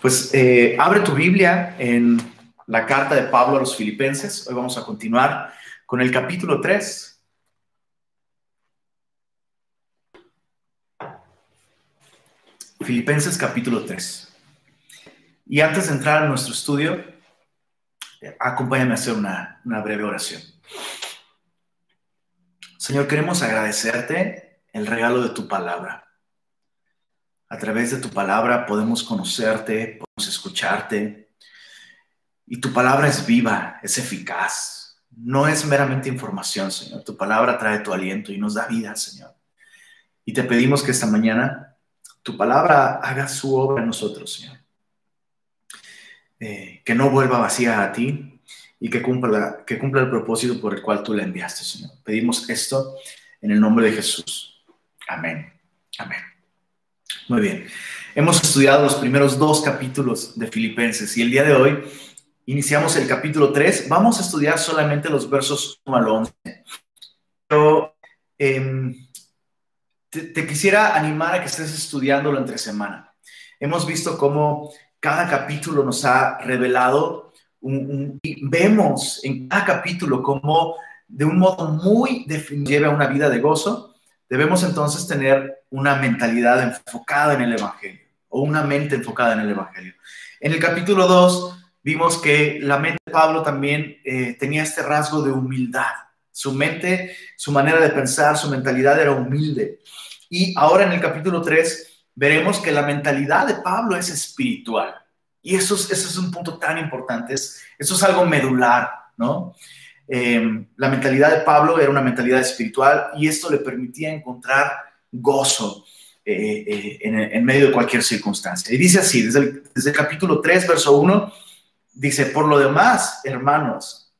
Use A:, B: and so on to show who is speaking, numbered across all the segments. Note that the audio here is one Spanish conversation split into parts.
A: Pues eh, abre tu Biblia en la carta de Pablo a los filipenses. Hoy vamos a continuar con el capítulo 3. Filipenses capítulo 3. Y antes de entrar a nuestro estudio, acompáñame a hacer una breve oración. Señor, queremos agradecerte el regalo de tu palabra. A través de tu palabra podemos conocerte, podemos escucharte. Y tu palabra es viva, es eficaz. No es meramente información, Señor. Tu palabra trae tu aliento y nos da vida, Señor. Y te pedimos que esta mañana tu palabra haga su obra en nosotros, Señor. Eh, que no vuelva vacía a ti y que cumpla, que cumpla el propósito por el cual tú la enviaste, Señor. Pedimos esto en el nombre de Jesús. Amén. Amén. Muy bien. Hemos estudiado los primeros dos capítulos de Filipenses y el día de hoy iniciamos el capítulo 3. Vamos a estudiar solamente los versos 1 al 11. Pero em, te, quisiera animar a que estés estudiándolo entre semana. Hemos visto cómo cada capítulo nos ha revelado y vemos en cada capítulo cómo de un modo muy definido lleva una vida de gozo Debemos entonces tener una mentalidad enfocada en el Evangelio o una mente enfocada en el Evangelio. En el capítulo 2 vimos que la mente de Pablo también eh, tenía este rasgo de humildad. Su mente, su manera de pensar, su mentalidad era humilde. Y ahora en el capítulo 3 veremos que la mentalidad de Pablo es espiritual. Y eso es, es un punto tan importante, eso es algo medular, ¿no? Em, la mentalidad de Pablo era una mentalidad espiritual y esto le permitía encontrar gozo eh, eh, en, medio de cualquier circunstancia. Y dice así, desde el, capítulo 3, verso 1, dice, por lo demás, hermanos,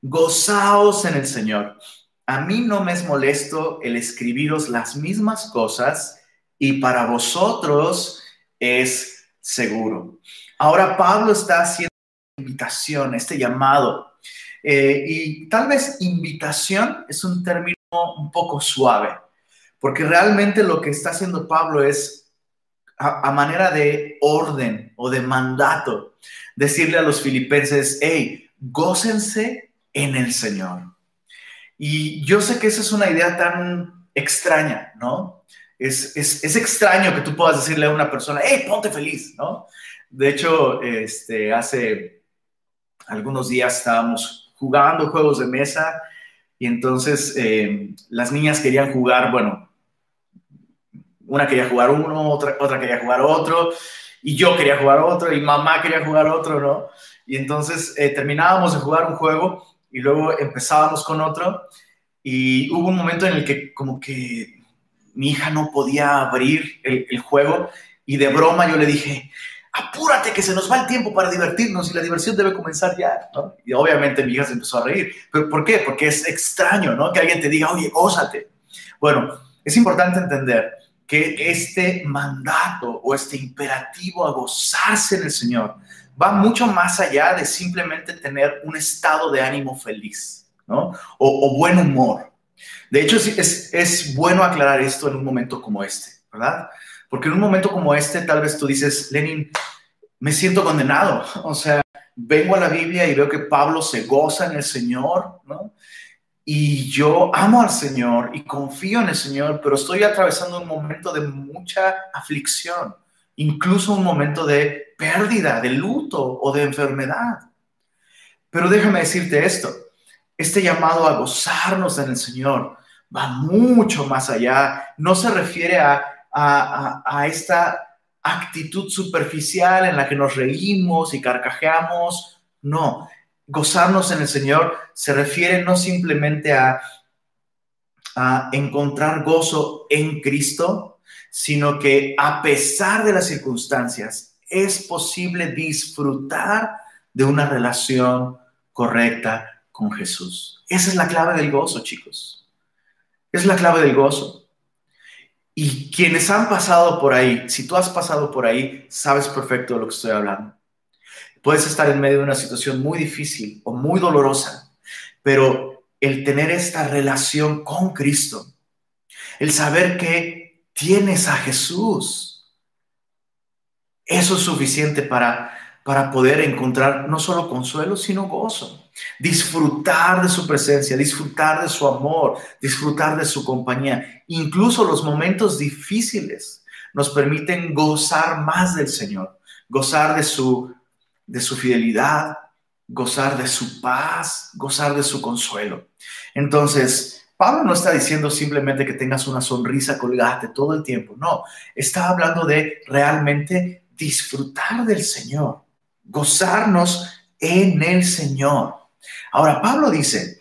A: gozaos en el Señor. A mí no me es molesto el escribiros las mismas cosas y para vosotros es seguro. Ahora Pablo está haciendo invitación, este llamado eh, y tal vez invitación es un término un poco suave, porque realmente lo que está haciendo Pablo es a, manera de orden o de mandato, decirle a los filipenses, hey, gócense en el Señor. Y yo sé que esa es una idea tan extraña, ¿no? Es, es, es, extraño que tú puedas decirle a una persona, hey, ponte feliz, ¿no? De hecho, este, hace algunos días estábamos jugando juegos de mesa y entonces eh, las niñas querían jugar, bueno, una quería jugar uno, otra, otra quería jugar otro, y yo quería jugar otro, y mamá quería jugar otro, ¿no? Y entonces eh, terminábamos de jugar un juego y luego empezábamos con otro, y hubo un momento en el que como que mi hija no podía abrir el, juego, y de broma yo le dije, apúrate que se nos va el tiempo para divertirnos y la diversión debe comenzar ya. Y obviamente mi hija se empezó a reír. ¿Pero por qué? Porque es extraño, ¿no? Que alguien te diga, oye, ósate. Bueno, es importante entender que este mandato o este imperativo a gozarse en el Señor va mucho más allá de simplemente tener un estado de ánimo feliz, ¿no? O, buen humor. De hecho, es, es bueno aclarar esto en un momento como este, ¿verdad? Porque en un momento como este, tal vez tú dices, Lenin, me siento condenado. O sea, vengo a la Biblia y veo que Pablo se goza en el Señor, ¿no? Y yo amo al Señor y confío en el Señor, pero estoy atravesando un momento de mucha aflicción, incluso un momento de pérdida, de luto o de enfermedad. Pero déjame decirte esto, este llamado a gozarnos en el Señor va mucho más allá, no se refiere a a, esta actitud superficial en la que nos reímos y carcajeamos. No, gozarnos en el Señor se refiere no simplemente a, encontrar gozo en Cristo, sino que a pesar de las circunstancias es posible disfrutar de una relación correcta con Jesús. Esa es la clave del gozo, chicos. Es la clave del gozo. Y quienes han pasado por ahí, si tú has pasado por ahí, sabes perfecto de lo que estoy hablando. Puedes estar en medio de una situación muy difícil o muy dolorosa, pero el tener esta relación con Cristo, el saber que tienes a Jesús, Eso es suficiente para, para poder encontrar no solo consuelo, sino gozo. Disfrutar de su presencia, disfrutar de su amor, disfrutar de su compañía. Incluso los momentos difíciles nos permiten gozar más del Señor, gozar de su, de su fidelidad, gozar de su paz, gozar de su consuelo. Entonces, Pablo no está diciendo simplemente que tengas una sonrisa colgate todo el tiempo, no, está hablando de realmente disfrutar del Señor, gozarnos en el Señor. Ahora, Pablo dice,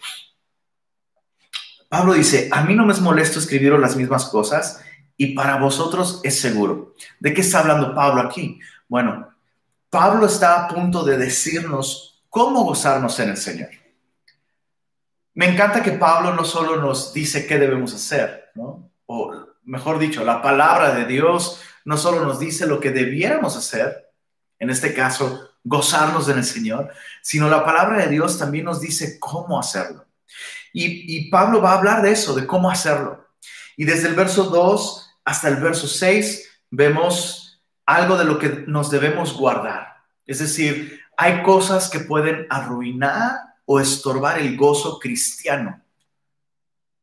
A: Pablo dice, a mí no me es molesto escribiros las mismas cosas y para vosotros es seguro. ¿De qué está hablando Pablo aquí? Bueno, Pablo está a punto de decirnos cómo gozarnos en el Señor. Me encanta que Pablo no solo nos dice qué debemos hacer, ¿no? o mejor dicho, la palabra de Dios no solo nos dice lo que debiéramos hacer, en este caso, gozarnos en el Señor, sino la palabra de Dios también nos dice cómo hacerlo. Y, y Pablo va a hablar de eso, de cómo hacerlo. Y desde el verso 2 hasta el verso 6 vemos algo de lo que nos debemos guardar. Es decir, hay cosas que pueden arruinar o estorbar el gozo cristiano.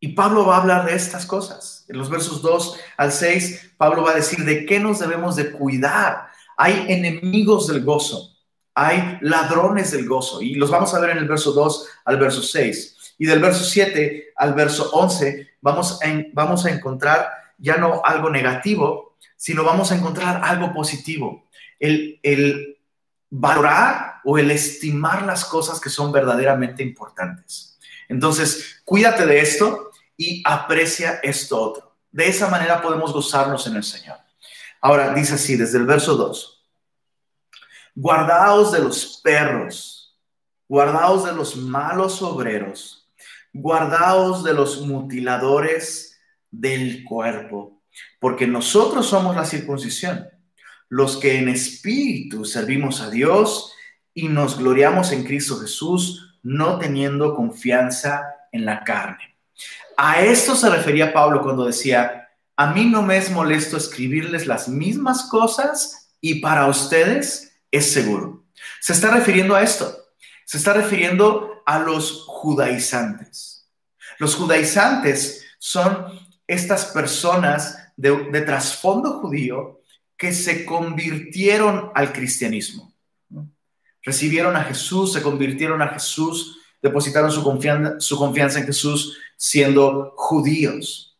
A: Y Pablo va a hablar de estas cosas. En los versos 2 al 6, Pablo va a decir de qué nos debemos de cuidar. Hay enemigos del gozo, hay ladrones del gozo. Y los vamos a ver en el verso 2 al verso 6. Y del verso 7 al verso 11 vamos a, vamos a encontrar ya no algo negativo, sino vamos a encontrar algo positivo. El, el valorar o el estimar las cosas que son verdaderamente importantes. Entonces, cuídate de esto y aprecia esto otro. De esa manera podemos gozarnos en el Señor. Ahora dice así, desde el verso 2, guardaos de los perros, guardaos de los malos obreros, guardaos de los mutiladores del cuerpo, porque nosotros somos la circuncisión los que en espíritu servimos a Dios y nos gloriamos en Cristo Jesús, no teniendo confianza en la carne. A esto se refería Pablo cuando decía, a mí no me es molesto escribirles las mismas cosas y para ustedes es seguro. Se está refiriendo a esto. Se está refiriendo a los judaizantes. Los judaizantes son estas personas de, trasfondo judío que se convirtieron al cristianismo. Recibieron a Jesús, se convirtieron a Jesús, depositaron su confianza, su confianza en Jesús siendo judíos.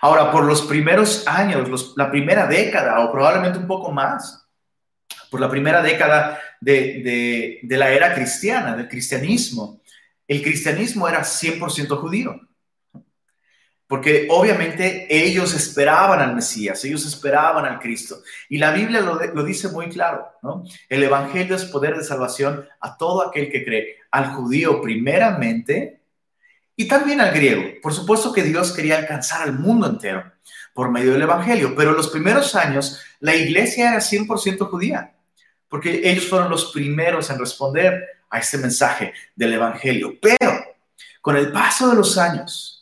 A: Ahora, por los primeros años, la primera década o probablemente un poco más, por la primera década de, de la era cristiana, del cristianismo, el cristianismo era 100% judío porque obviamente ellos esperaban al Mesías, ellos esperaban al Cristo. Y la Biblia lo, dice muy claro, ¿no? El Evangelio es poder de salvación a todo aquel que cree, al judío primeramente y también al griego. Por supuesto que Dios quería alcanzar al mundo entero por medio del Evangelio, pero en los primeros años la iglesia era 100% judía, porque ellos fueron los primeros en responder a este mensaje del Evangelio. Pero con el paso de los años,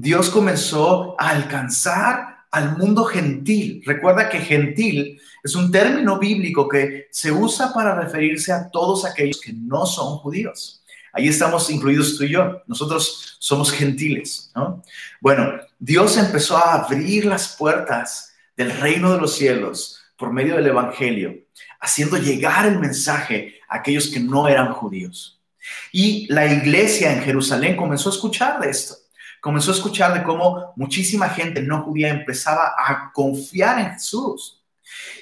A: Dios comenzó a alcanzar al mundo gentil. Recuerda que gentil es un término bíblico que se usa para referirse a todos aquellos que no son judíos. Ahí estamos incluidos tú y yo. Nosotros somos gentiles, ¿no? Bueno, Dios empezó a abrir las puertas del reino de los cielos por medio del Evangelio, haciendo llegar el mensaje a aquellos que no eran judíos. Y la iglesia en Jerusalén comenzó a escuchar de esto comenzó a escuchar de cómo muchísima gente no judía empezaba a confiar en Jesús.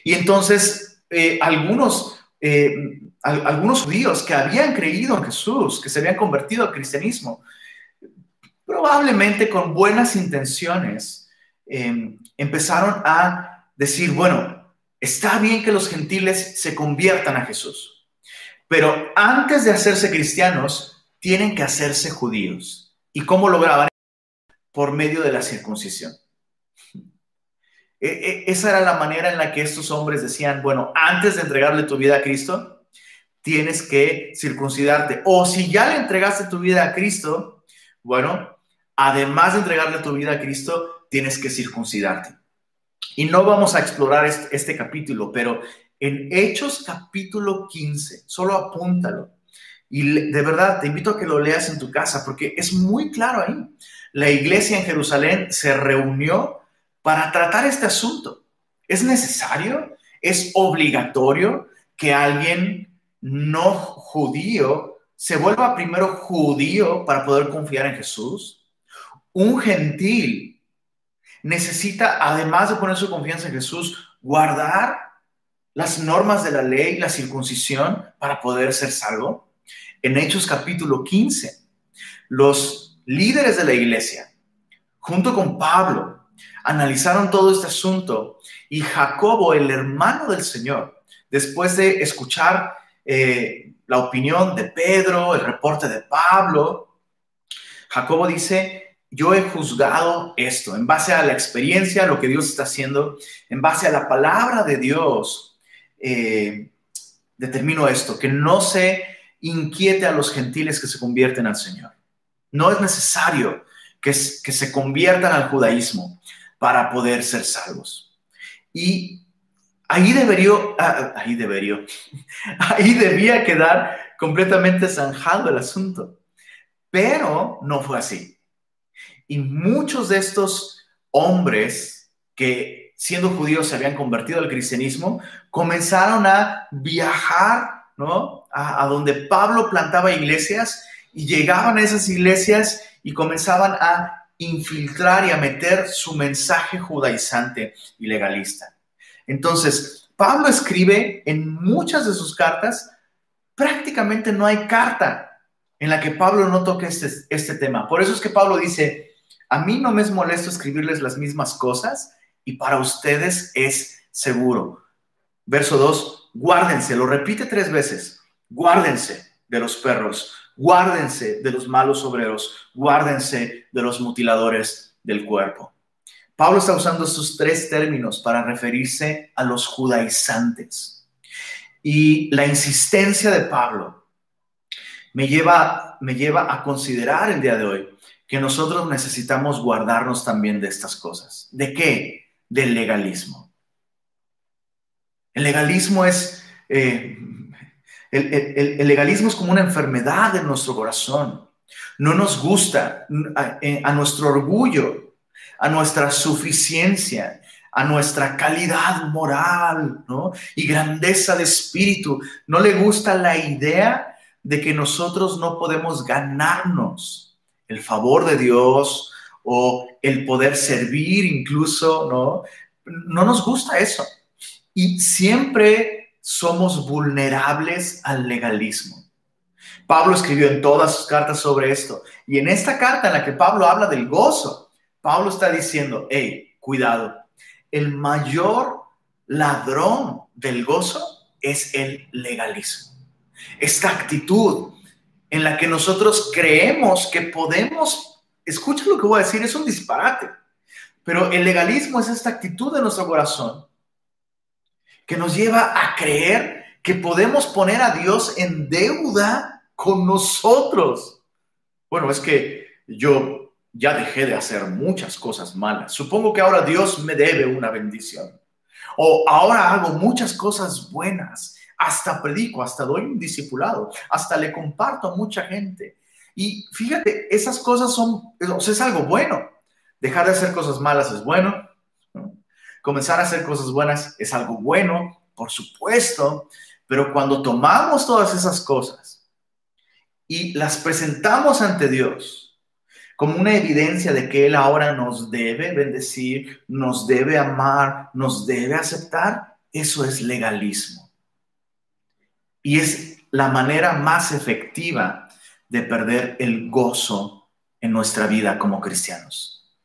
A: Y entonces eh, algunos, eh, algunos judíos que habían creído en Jesús, que se habían convertido al cristianismo, probablemente con buenas intenciones, em, empezaron a decir, bueno, está bien que los gentiles se conviertan a Jesús, pero antes de hacerse cristianos, tienen que hacerse judíos. ¿Y cómo lograban por medio de la circuncisión. E, e, esa era la manera en la que estos hombres decían, bueno, antes de entregarle tu vida a Cristo, tienes que circuncidarte. O si ya le entregaste tu vida a Cristo, bueno, además de entregarle tu vida a Cristo, tienes que circuncidarte. Y no vamos a explorar este, capítulo, pero en Hechos capítulo 15, solo apúntalo. Y de verdad te invito a que lo leas en tu casa porque es muy claro ahí. La iglesia en Jerusalén se reunió para tratar este asunto. ¿Es necesario? ¿Es obligatorio que alguien no judío se vuelva primero judío para poder confiar en Jesús? Un gentil necesita, además de poner su confianza en Jesús, guardar las normas de la ley, la circuncisión, para poder ser salvo. En Hechos capítulo 15, los líderes de la iglesia, junto con Pablo, analizaron todo este asunto y Jacobo, el hermano del Señor, después de escuchar eh, la opinión de Pedro, el reporte de Pablo, Jacobo dice, yo he juzgado esto en base a la experiencia, lo que Dios está haciendo, en base a la palabra de Dios, eh, determino esto, que no se inquiete a los gentiles que se convierten al Señor. No es necesario que, se conviertan al judaísmo para poder ser salvos. Y ahí debería, ah, ahí debería, ahí debía quedar completamente zanjado el asunto. Pero no fue así. Y muchos de estos hombres que siendo judíos se habían convertido al cristianismo, comenzaron a viajar, ¿no? A donde Pablo plantaba iglesias y llegaban a esas iglesias y comenzaban a infiltrar y a meter su mensaje judaizante y legalista. Entonces, Pablo escribe en muchas de sus cartas, prácticamente no hay carta en la que Pablo no toque este, este tema. Por eso es que Pablo dice, a mí no me es molesto escribirles las mismas cosas y para ustedes es seguro. Verso 2, guárdense, lo repite tres veces, guárdense de los perros, guárdense de los malos obreros, guárdense de los mutiladores del cuerpo. Pablo está usando estos tres términos para referirse a los judaizantes. Y la insistencia de Pablo me lleva, me lleva a considerar el día de hoy que nosotros necesitamos guardarnos también de estas cosas. ¿De qué? Del legalismo. El legalismo es... Eh, el, el, legalismo es como una enfermedad en nuestro corazón. No nos gusta a, eh, a nuestro orgullo a nuestra suficiencia, a nuestra calidad moral. Y grandeza de espíritu. No le gusta la idea de que nosotros no podemos ganarnos el favor de Dios o el poder servir incluso, ¿no? No nos gusta eso. Y siempre somos vulnerables al legalismo. Pablo escribió en todas sus cartas sobre esto. Y en esta carta en la que Pablo habla del gozo, Pablo está diciendo, hey, cuidado, el mayor ladrón del gozo es el legalismo. Esta actitud en la que nosotros creemos que podemos, escucha lo que voy a decir, es un disparate, pero el legalismo es esta actitud de nuestro corazón que nos lleva a creer que podemos poner a Dios en deuda con nosotros. Bueno, es que yo ya dejé de hacer muchas cosas malas. Supongo que ahora Dios me debe una bendición. O ahora hago muchas cosas buenas. Hasta predico, hasta doy un discipulado, hasta le comparto a mucha gente. Y fíjate, esas cosas son, es algo bueno. Dejar de hacer cosas malas es bueno. Comenzar a hacer cosas buenas es algo bueno, por supuesto. Pero cuando tomamos todas esas cosas y las presentamos ante Dios, como una evidencia de que Él ahora nos debe bendecir, nos debe amar, nos debe aceptar, eso es legalismo. Y es la manera más efectiva de perder el gozo en nuestra vida como cristianos.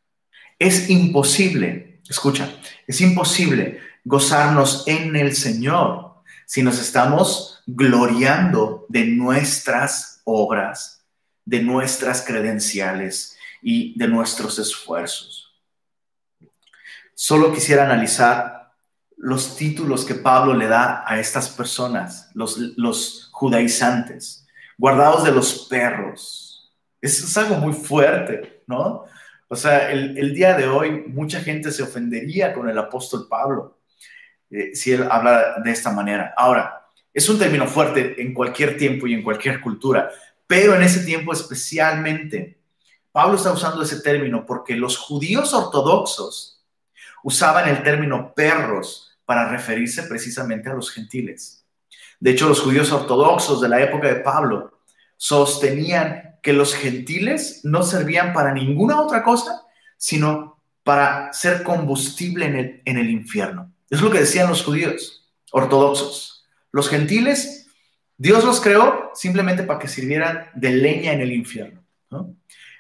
A: Es imposible, escucha, es imposible gozarnos en el Señor si nos estamos gloriando de nuestras obras de nuestras credenciales y de nuestros esfuerzos. Solo quisiera analizar los títulos que Pablo le da a estas personas, los, judaizantes, guardados de los perros. Eso es algo muy fuerte, ¿no? O sea, el, día de hoy mucha gente se ofendería con el apóstol Pablo. eh, si él habla de esta manera. Ahora, es un término fuerte en cualquier tiempo y en cualquier cultura, pero en ese tiempo especialmente, Pablo está usando ese término porque los judíos ortodoxos usaban el término perros para referirse precisamente a los gentiles. De hecho, los judíos ortodoxos de la época de Pablo sostenían que los gentiles no servían para ninguna otra cosa, sino para ser combustible en el, en el infierno. Es lo que decían los judíos ortodoxos. Los gentiles, Dios los creó simplemente para que sirvieran de leña en el infierno.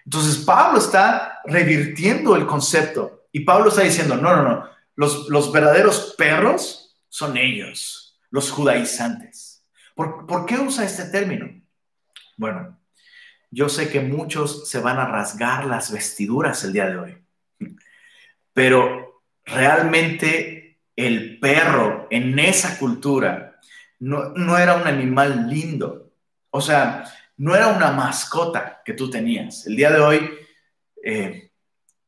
A: Entonces Pablo está revirtiendo el concepto y Pablo está diciendo, no, no, no, los, los verdaderos perros son ellos, los judaizantes. ¿Por, ¿Por qué usa este término? Bueno, yo sé que muchos se van a rasgar las vestiduras el día de hoy, pero realmente el perro en esa cultura no, era un animal lindo. O sea, no era una mascota que tú tenías. El día de hoy, eh,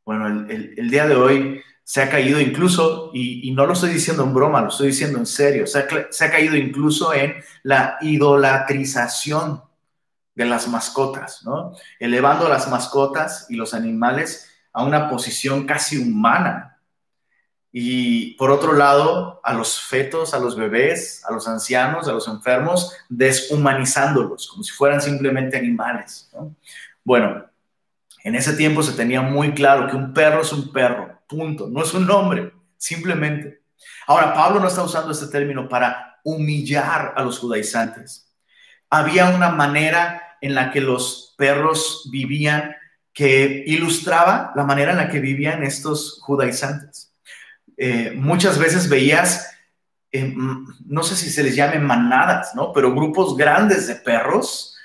A: bueno, el, día de hoy se ha caído incluso, y, no lo estoy diciendo en broma, lo estoy diciendo en serio, se ha caído incluso en la idolatrización de las mascotas, ¿no? Elevando las mascotas y los animales a una posición casi humana. Y por otro lado, a los fetos, a los bebés, a los ancianos, a los enfermos, deshumanizándolos, como si fueran simplemente animales. Bueno, en ese tiempo se tenía muy claro que un perro es un perro, punto, no es un nombre, simplemente. Ahora, Pablo no está usando este término para humillar a los judaizantes. Había una manera en la que los perros vivían que ilustraba la manera en la que vivían estos judaizantes. Eh, muchas veces veías, eh, no sé si se les llame manadas, ¿no? Pero grupos grandes de perros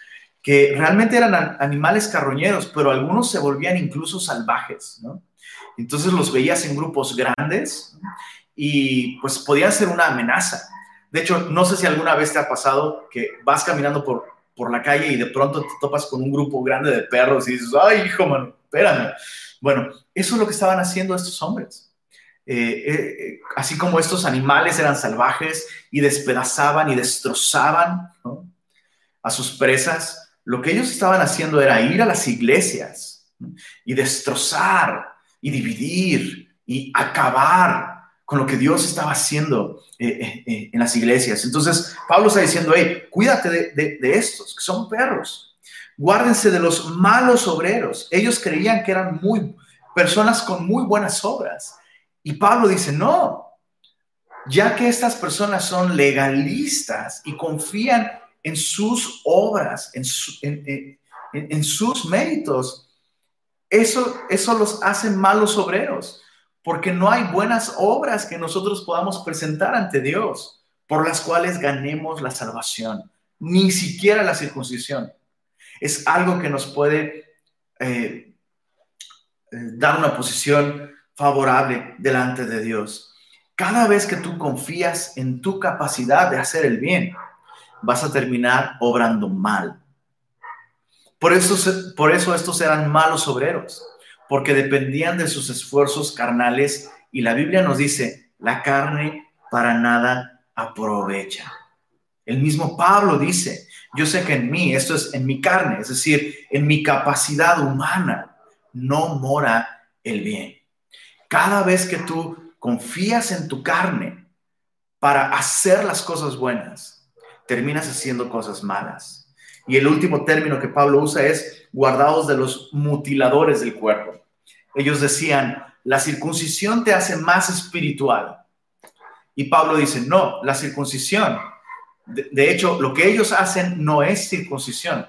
A: que realmente eran animales carroñeros, pero algunos se volvían incluso salvajes, ¿no? Entonces los veías en grupos grandes y pues podían ser una amenaza. De hecho, no sé si alguna vez te ha pasado que vas caminando por, por la calle y de pronto te topas con un grupo grande de perros y dices, ay, hijo, espérame. Bueno, eso es lo que estaban haciendo estos hombres. Eh, eh, eh, así como estos animales eran salvajes y despedazaban y destrozaban a sus presas, lo que ellos estaban haciendo era ir a las iglesias y destrozar y dividir y acabar con lo que Dios estaba haciendo eh, eh, eh, en las iglesias. Entonces, Pablo está diciendo, hey, cuídate de, estos, que son perros. Guárdense de los malos obreros. Ellos creían que eran muy personas con muy buenas obras. Y Pablo dice, no, ya que estas personas son legalistas y confían en sus obras, en, sus méritos, eso, eso los hace malos obreros porque no hay buenas obras que nosotros podamos presentar ante Dios por las cuales ganemos la salvación, ni siquiera la circuncisión. Es algo que nos puede eh, eh, dar una posición favorable delante de Dios. Cada vez que tú confías en tu capacidad de hacer el bien, vas a terminar obrando mal. Por eso, por eso estos eran malos obreros porque dependían de sus esfuerzos carnales y la Biblia nos dice, la carne para nada aprovecha. El mismo Pablo dice, yo sé que en mí, esto es en mi carne, es decir, en mi capacidad humana, no mora el bien. Cada vez que tú confías en tu carne para hacer las cosas buenas, terminas haciendo cosas malas. Y el último término que Pablo usa es guardados de los mutiladores del cuerpo. Ellos decían, la circuncisión te hace más espiritual. Y Pablo dice, no, la circuncisión, de, hecho, lo que ellos hacen no es circuncisión.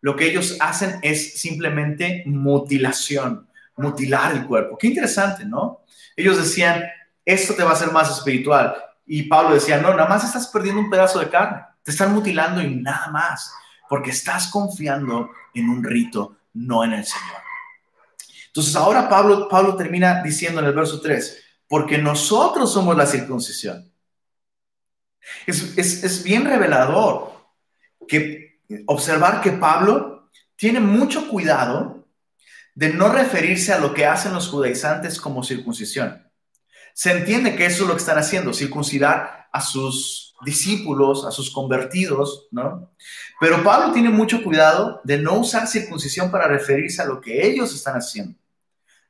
A: Lo que ellos hacen es simplemente mutilación, mutilar el cuerpo. Qué interesante, ¿no? Ellos decían, esto te va a hacer más espiritual. Y Pablo decía, no, nada más estás perdiendo un pedazo de carne. Te están mutilando y nada más, porque estás confiando en un rito, no en el Señor. Entonces ahora Pablo, termina diciendo en el verso 3, porque nosotros somos la circuncisión. Es, es bien revelador que observar que Pablo tiene mucho cuidado de no referirse a lo que hacen los judaizantes como circuncisión, Se entiende que eso es lo que están haciendo, circuncidar a sus discípulos, a sus convertidos, ¿no? Pero Pablo tiene mucho cuidado de no usar circuncisión para referirse a lo que ellos están haciendo.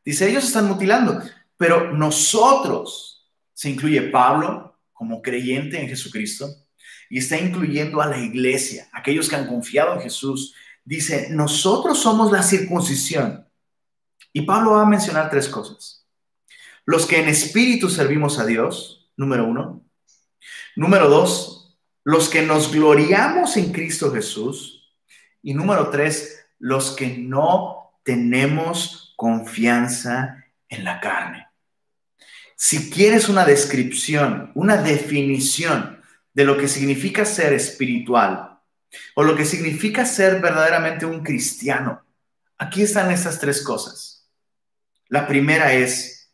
A: Dice, ellos están mutilando, pero nosotros, se incluye Pablo como creyente en Jesucristo, y está incluyendo a la iglesia, aquellos que han confiado en Jesús. Dice, nosotros somos la circuncisión. Y Pablo va a mencionar tres cosas. Los que en espíritu servimos a Dios, número uno. Número dos, los que nos gloriamos en Cristo Jesús. Y número tres, los que no tenemos confianza en la carne. Si quieres una descripción, una definición de lo que significa ser espiritual o lo que significa ser verdaderamente un cristiano. Aquí están estas tres cosas. La primera es,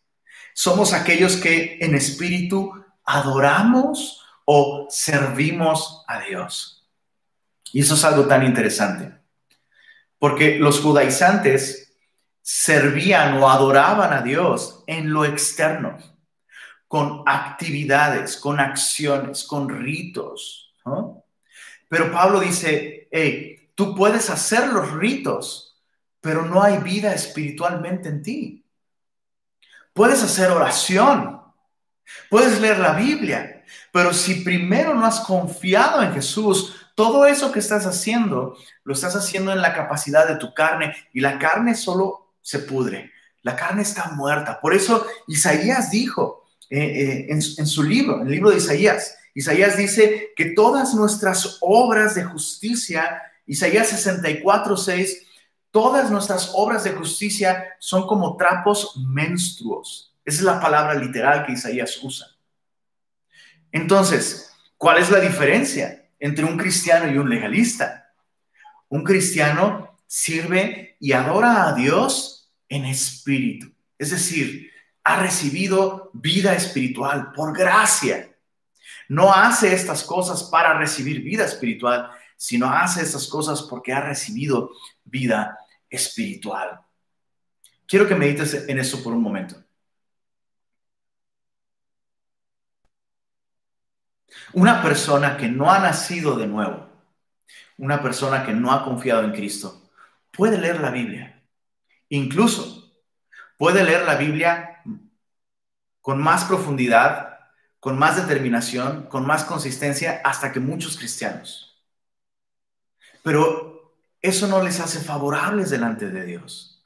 A: somos aquellos que en espíritu adoramos o servimos a Dios. Y eso es algo tan interesante, porque los judaizantes servían o adoraban a Dios en lo externo con actividades, con acciones, con ritos. Pero Pablo dice, hey, tú puedes hacer los ritos, pero no hay vida espiritualmente en ti. Puedes hacer oración, puedes leer la Biblia, pero si primero no has confiado en Jesús, todo eso que estás haciendo, lo estás haciendo en la capacidad de tu carne y la carne solo se pudre. La carne está muerta. Por eso Isaías dijo, eh, eh, en, su libro, en el libro de Isaías. Isaías dice que todas nuestras obras de justicia, Isaías 64, 6, todas nuestras obras de justicia son como trapos menstruos. Esa es la palabra literal que Isaías usa. Entonces, ¿cuál es la diferencia entre un cristiano y un legalista? Un cristiano sirve y adora a Dios en espíritu. Es decir, ha recibido vida espiritual por gracia. No hace estas cosas para recibir vida espiritual, sino hace estas cosas porque ha recibido vida espiritual. Quiero que medites en eso por un momento. Una persona que no ha nacido de nuevo, una persona que no ha confiado en Cristo, puede leer la Biblia. Incluso puede leer la Biblia con más profundidad, con más determinación, con más consistencia, hasta que muchos cristianos. Pero eso no les hace favorables delante de Dios.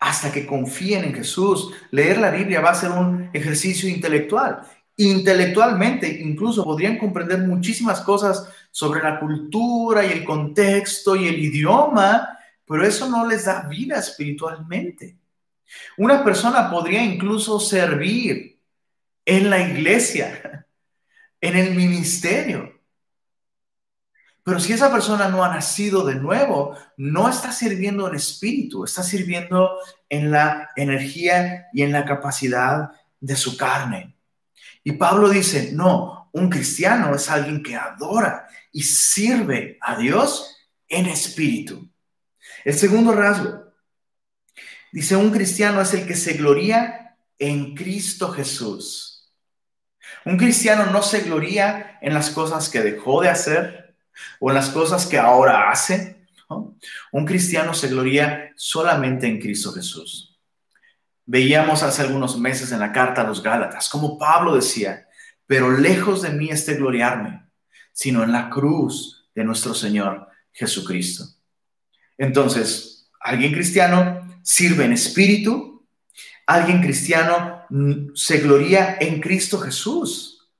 A: Hasta que confíen en Jesús, leer la Biblia va a ser un ejercicio intelectual. Intelectualmente incluso podrían comprender muchísimas cosas sobre la cultura y el contexto y el idioma, pero eso no les da vida espiritualmente. Una persona podría incluso servir en la iglesia, en el ministerio. Pero si esa persona no ha nacido de nuevo, no está sirviendo en espíritu, está sirviendo en la energía y en la capacidad de su carne. Y Pablo dice, no, un cristiano es alguien que adora y sirve a Dios en espíritu. El segundo rasgo, dice, un cristiano es el que se gloria en Cristo Jesús. Un cristiano no se gloría en las cosas que dejó de hacer o en las cosas que ahora hace. Un cristiano se gloría solamente en Cristo Jesús. Veíamos hace algunos meses en la carta a los Gálatas, como Pablo decía, pero lejos de mí este gloriarme, sino en la cruz de nuestro Señor Jesucristo. Entonces, alguien cristiano sirve en espíritu, alguien cristiano se gloria en Cristo Jesús.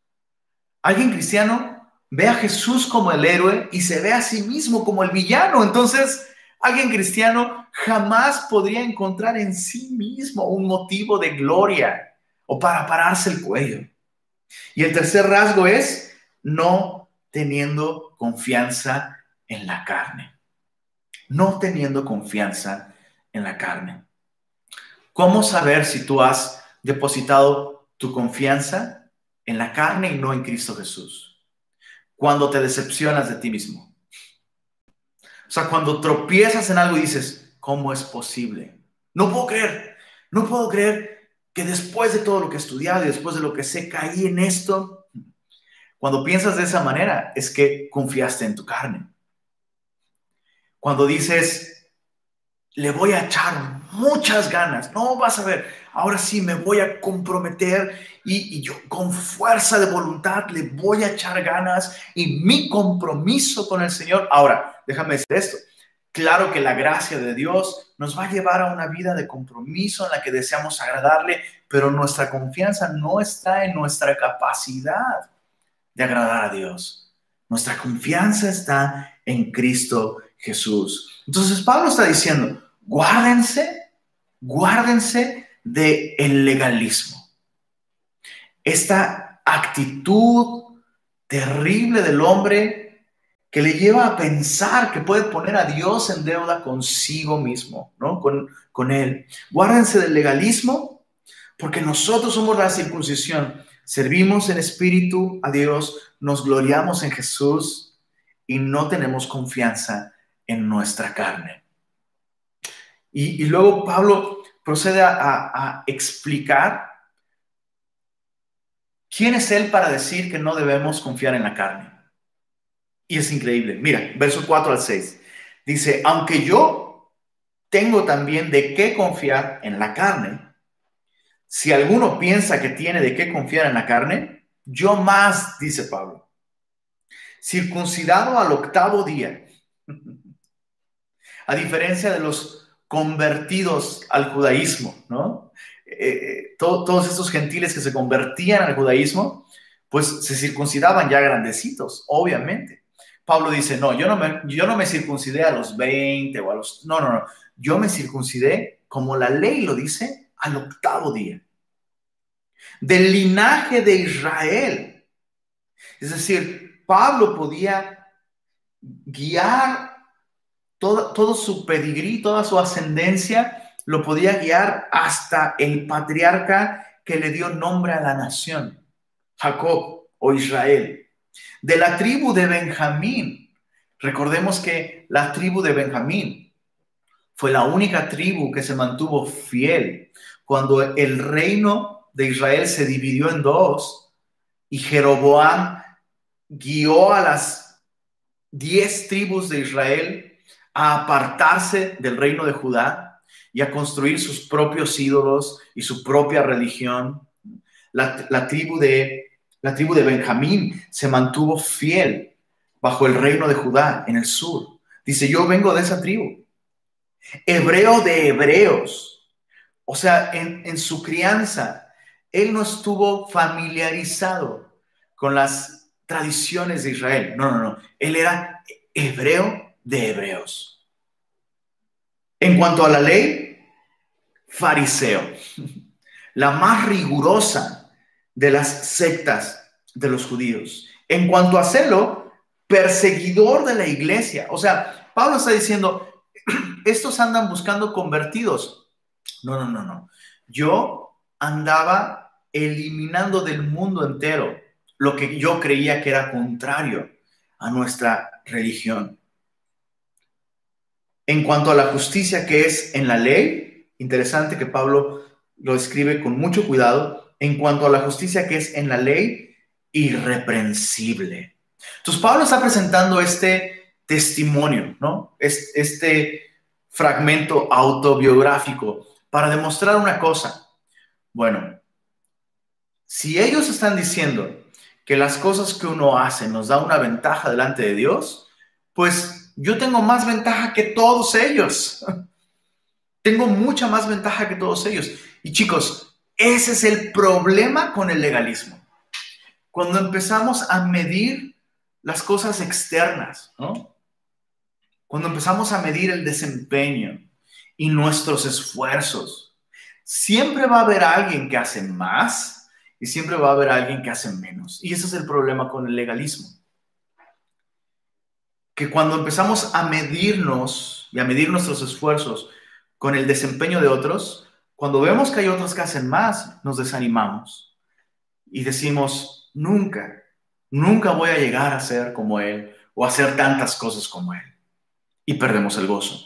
A: Alguien cristiano ve a Jesús como el héroe y se ve a sí mismo como el villano. Entonces, alguien cristiano jamás podría encontrar en sí mismo un motivo de gloria o para pararse el cuello. Y el tercer rasgo es no teniendo confianza en la carne. No teniendo confianza en la carne. ¿Cómo saber si tú has depositado tu confianza en la carne y no en Cristo Jesús. Cuando te decepcionas de ti mismo. O sea, cuando tropiezas en algo y dices, ¿cómo es posible? No puedo creer, no puedo creer que después de todo lo que he estudiado y después de lo que sé, caí en esto. Cuando piensas de esa manera, es que confiaste en tu carne. Cuando dices, le voy a echar muchas ganas, no vas a ver, ahora sí me voy a comprometer y, yo con fuerza de voluntad le voy a echar ganas y mi compromiso con el Señor. Ahora, déjame decir esto. Claro que la gracia de Dios nos va a llevar a una vida de compromiso en la que deseamos agradarle, pero nuestra confianza no está en nuestra capacidad de agradar a Dios. Nuestra confianza está en Cristo Jesús. Entonces Pablo está diciendo, guárdense, guárdense del el legalismo. Esta actitud terrible del hombre que le lleva a pensar que puede poner a Dios en deuda consigo mismo, ¿no? Con, con él. Guárdense del legalismo porque nosotros somos la circuncisión. Servimos en espíritu a Dios, nos gloriamos en Jesús y no tenemos confianza en nuestra carne. Y, luego Pablo procede a, explicar quién es él para decir que no debemos confiar en la carne. Y es increíble. Mira, verso 4 al 6. Dice, aunque yo tengo también de qué confiar en la carne, si alguno piensa que tiene de qué confiar en la carne, yo más, dice Pablo, circuncidado al octavo día, a diferencia de los convertidos al judaísmo, ¿no? Eh, eh, todos estos gentiles que se convertían al judaísmo, pues se circuncidaban ya grandecitos, obviamente. Pablo dice, no, yo no me, yo no me circuncidé a los 20 o a los... No, no, no, yo me circuncidé, como la ley lo dice, al octavo día. Del linaje de Israel. Es decir, Pablo podía guiar todo, su pedigrí, toda su ascendencia, lo podía guiar hasta el patriarca que le dio nombre a la nación, Jacob o Israel. De la tribu de Benjamín, recordemos que la tribu de Benjamín fue la única tribu que se mantuvo fiel cuando el reino de Israel se dividió en dos y Jeroboam guió a las diez tribus de Israel a apartarse del reino de Judá y a construir sus propios ídolos y su propia religión. La, tribu, de, la tribu de Benjamín se mantuvo fiel bajo el reino de Judá en el sur. Dice, yo vengo de esa tribu. Hebreo de hebreos. O sea, en, en su crianza, él no estuvo familiarizado con las tradiciones de Israel. No, no, no. Él era hebreo de hebreos. En cuanto a la ley, fariseo, la más rigurosa de las sectas de los judíos. En cuanto a celo, perseguidor de la iglesia. O sea, Pablo está diciendo, estos andan buscando convertidos. No, no, no, no. Yo andaba eliminando del mundo entero lo que yo creía que era contrario a nuestra religión. En cuanto a la justicia que es en la ley, interesante que Pablo lo escribe con mucho cuidado, en cuanto a la justicia que es en la ley, irreprensible. Entonces Pablo está presentando este testimonio, ¿no? Este fragmento autobiográfico para demostrar una cosa. Bueno, si ellos están diciendo que las cosas que uno hace nos da una ventaja delante de Dios, pues yo tengo más ventaja que todos ellos. tengo mucha más ventaja que todos ellos. Y chicos, ese es el problema con el legalismo. Cuando empezamos a medir las cosas externas, ¿no? Cuando empezamos a medir el desempeño y nuestros esfuerzos, siempre va a haber alguien que hace más y siempre va a haber alguien que hace menos. Y ese es el problema con el legalismo que cuando empezamos a medirnos y a medir nuestros esfuerzos con el desempeño de otros, cuando vemos que hay otros que hacen más, nos desanimamos y decimos, nunca, nunca voy a llegar a ser como él o a hacer tantas cosas como él. Y perdemos el gozo.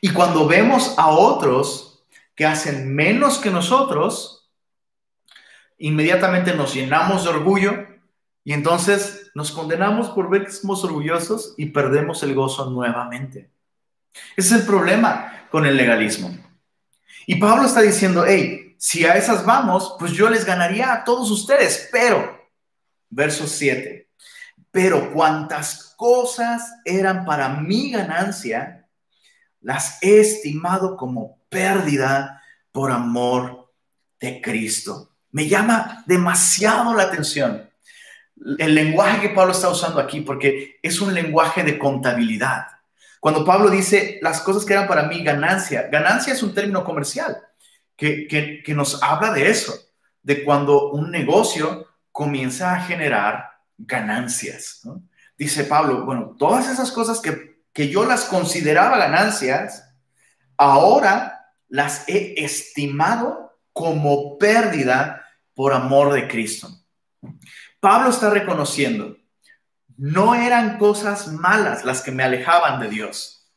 A: Y cuando vemos a otros que hacen menos que nosotros, inmediatamente nos llenamos de orgullo y entonces nos condenamos por ver que somos orgullosos y perdemos el gozo nuevamente. Ese es el problema con el legalismo. Y Pablo está diciendo, hey, si a esas vamos, pues yo les ganaría a todos ustedes, pero, verso 7, pero cuantas cosas eran para mi ganancia, las he estimado como pérdida por amor de Cristo. Me llama demasiado la atención el lenguaje que Pablo está usando aquí, porque es un lenguaje de contabilidad. Cuando Pablo dice las cosas que eran para mí ganancia, ganancia es un término comercial que, nos habla de eso, de cuando un negocio comienza a generar ganancias. Dice Pablo, bueno, todas esas cosas que, que yo las consideraba ganancias, ahora las he estimado como pérdida por amor de Cristo. Pablo está reconociendo, no eran cosas malas las que me alejaban de Dios,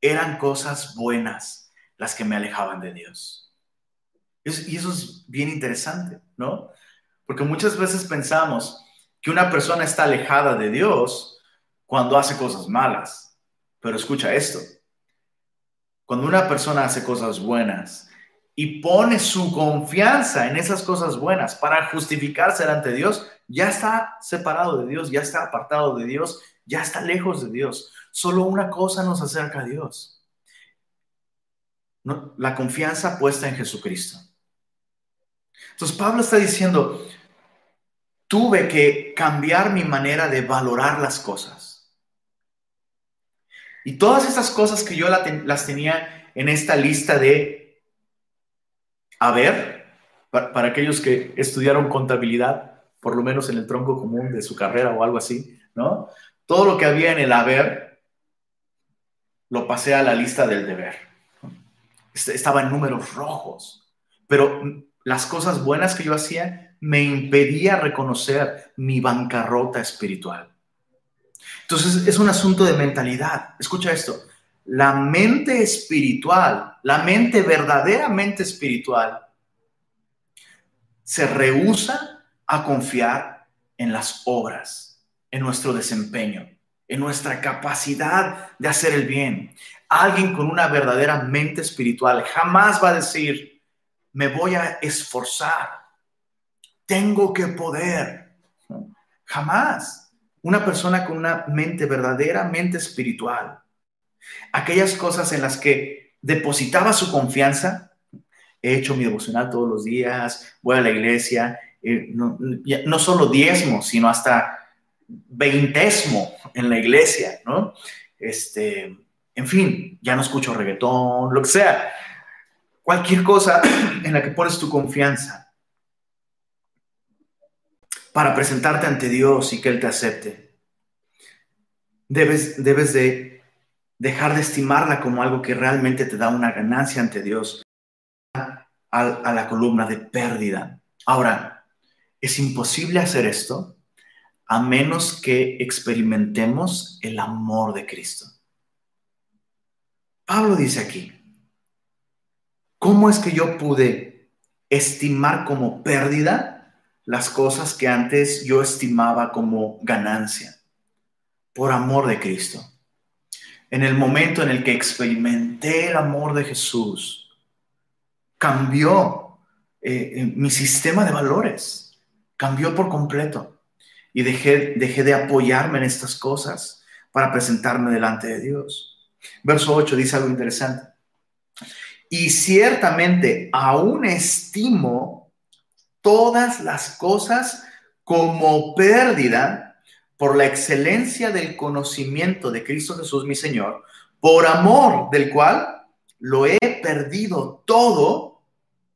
A: eran cosas buenas las que me alejaban de Dios. Y eso es bien interesante, ¿no? Porque muchas veces pensamos que una persona está alejada de Dios cuando hace cosas malas. Pero escucha esto. Cuando una persona hace cosas buenas y pone su confianza en esas cosas buenas para justificarse ante Dios, ya está separado de Dios, ya está apartado de Dios, ya está lejos de Dios. Solo una cosa nos acerca a Dios. la confianza puesta en Jesucristo. Entonces Pablo está diciendo, tuve que cambiar mi manera de valorar las cosas. Y todas esas cosas que yo las tenía en esta lista de, a para, aquellos que estudiaron contabilidad, por lo menos en el tronco común de su carrera o algo así, ¿no? Todo lo que había en el haber, lo pasé a la lista del deber. Estaba en números rojos, pero las cosas buenas que yo hacía me impedía reconocer mi bancarrota espiritual. Entonces es un asunto de mentalidad. Escucha esto. La mente espiritual, la mente verdaderamente espiritual, se rehúsa a confiar en las obras, en nuestro desempeño, en nuestra capacidad de hacer el bien. Alguien con una verdadera mente espiritual jamás va a decir, me voy a esforzar, tengo que poder. Jamás. Una persona con una mente verdaderamente espiritual, aquellas cosas en las que depositaba su confianza, he hecho mi devocional todos los días, voy a la iglesia, eh, no, no, solo diezmo, sino hasta veintesmo en la iglesia, ¿no? Este, en fin, ya no escucho reggaetón, lo que sea. Cualquier cosa en la que pones tu confianza para presentarte ante Dios y que Él te acepte. Debes, debes de dejar de estimarla como algo que realmente te da una ganancia ante Dios a, la columna de pérdida. Ahora, es imposible hacer esto a menos que experimentemos el amor de Cristo. Pablo dice aquí, ¿Cómo es que yo pude estimar como pérdida las cosas que antes yo estimaba como ganancia? Por amor de Cristo. En el momento en el que experimenté el amor de Jesús, cambió eh, eh, mi sistema de valores, cambió por completo. Y dejé, dejé de apoyarme en estas cosas para presentarme delante de Dios. Verso 8 dice algo interesante. Y ciertamente aún estimo todas las cosas como pérdida por la excelencia del conocimiento de Cristo Jesús mi Señor, por amor del cual lo he perdido todo,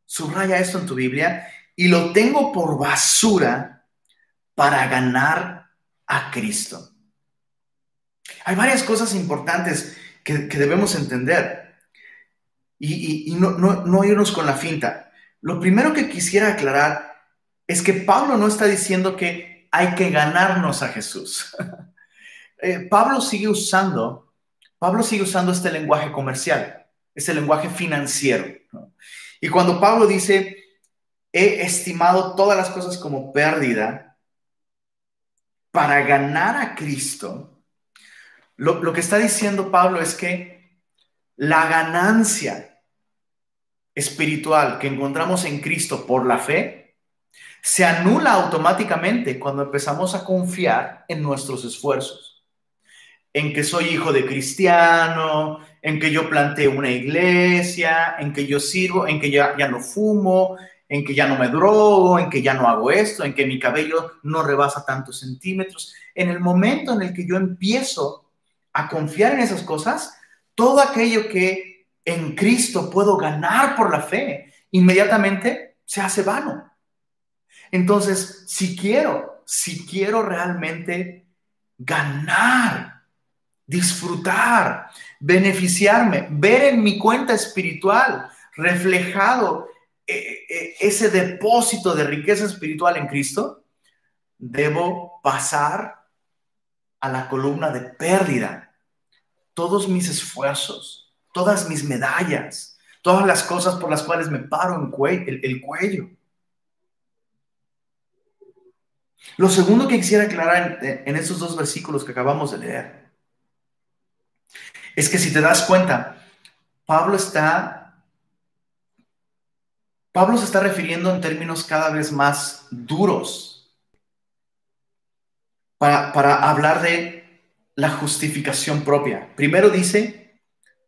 A: subraya esto en tu Biblia, y lo tengo por basura para ganar a Cristo. Hay varias cosas importantes que, debemos entender y, no, no, irnos con la finta. Lo primero que quisiera aclarar es que Pablo no está diciendo que hay que ganarnos a Jesús. Eh, Pablo sigue usando, Pablo sigue usando este lenguaje comercial, este lenguaje financiero. Y cuando Pablo dice, he estimado todas las cosas como pérdida para ganar a Cristo, lo, lo que está diciendo Pablo es que la ganancia espiritual que encontramos en Cristo por la fe se anula automáticamente cuando empezamos a confiar en nuestros esfuerzos, en que soy hijo de cristiano, en que yo planteé una iglesia, en que yo sirvo, en que ya, ya no fumo, en que ya no me drogo, en que ya no hago esto, en que mi cabello no rebasa tantos centímetros. En el momento en el que yo empiezo a confiar en esas cosas, todo aquello que en Cristo puedo ganar por la fe, inmediatamente se hace vano. Entonces, si quiero, si quiero realmente ganar, disfrutar, beneficiarme, ver en mi cuenta espiritual reflejado eh, eh, ese depósito de riqueza espiritual en Cristo, debo pasar a la columna de pérdida todos mis esfuerzos, todas mis medallas, todas las cosas por las cuales me paro el, cuello. Lo segundo que quisiera aclarar en, en estos dos versículos que acabamos de leer es que si te das cuenta, Pablo está Pablo se está refiriendo en términos cada vez más duros para, para, hablar de la justificación propia. Primero dice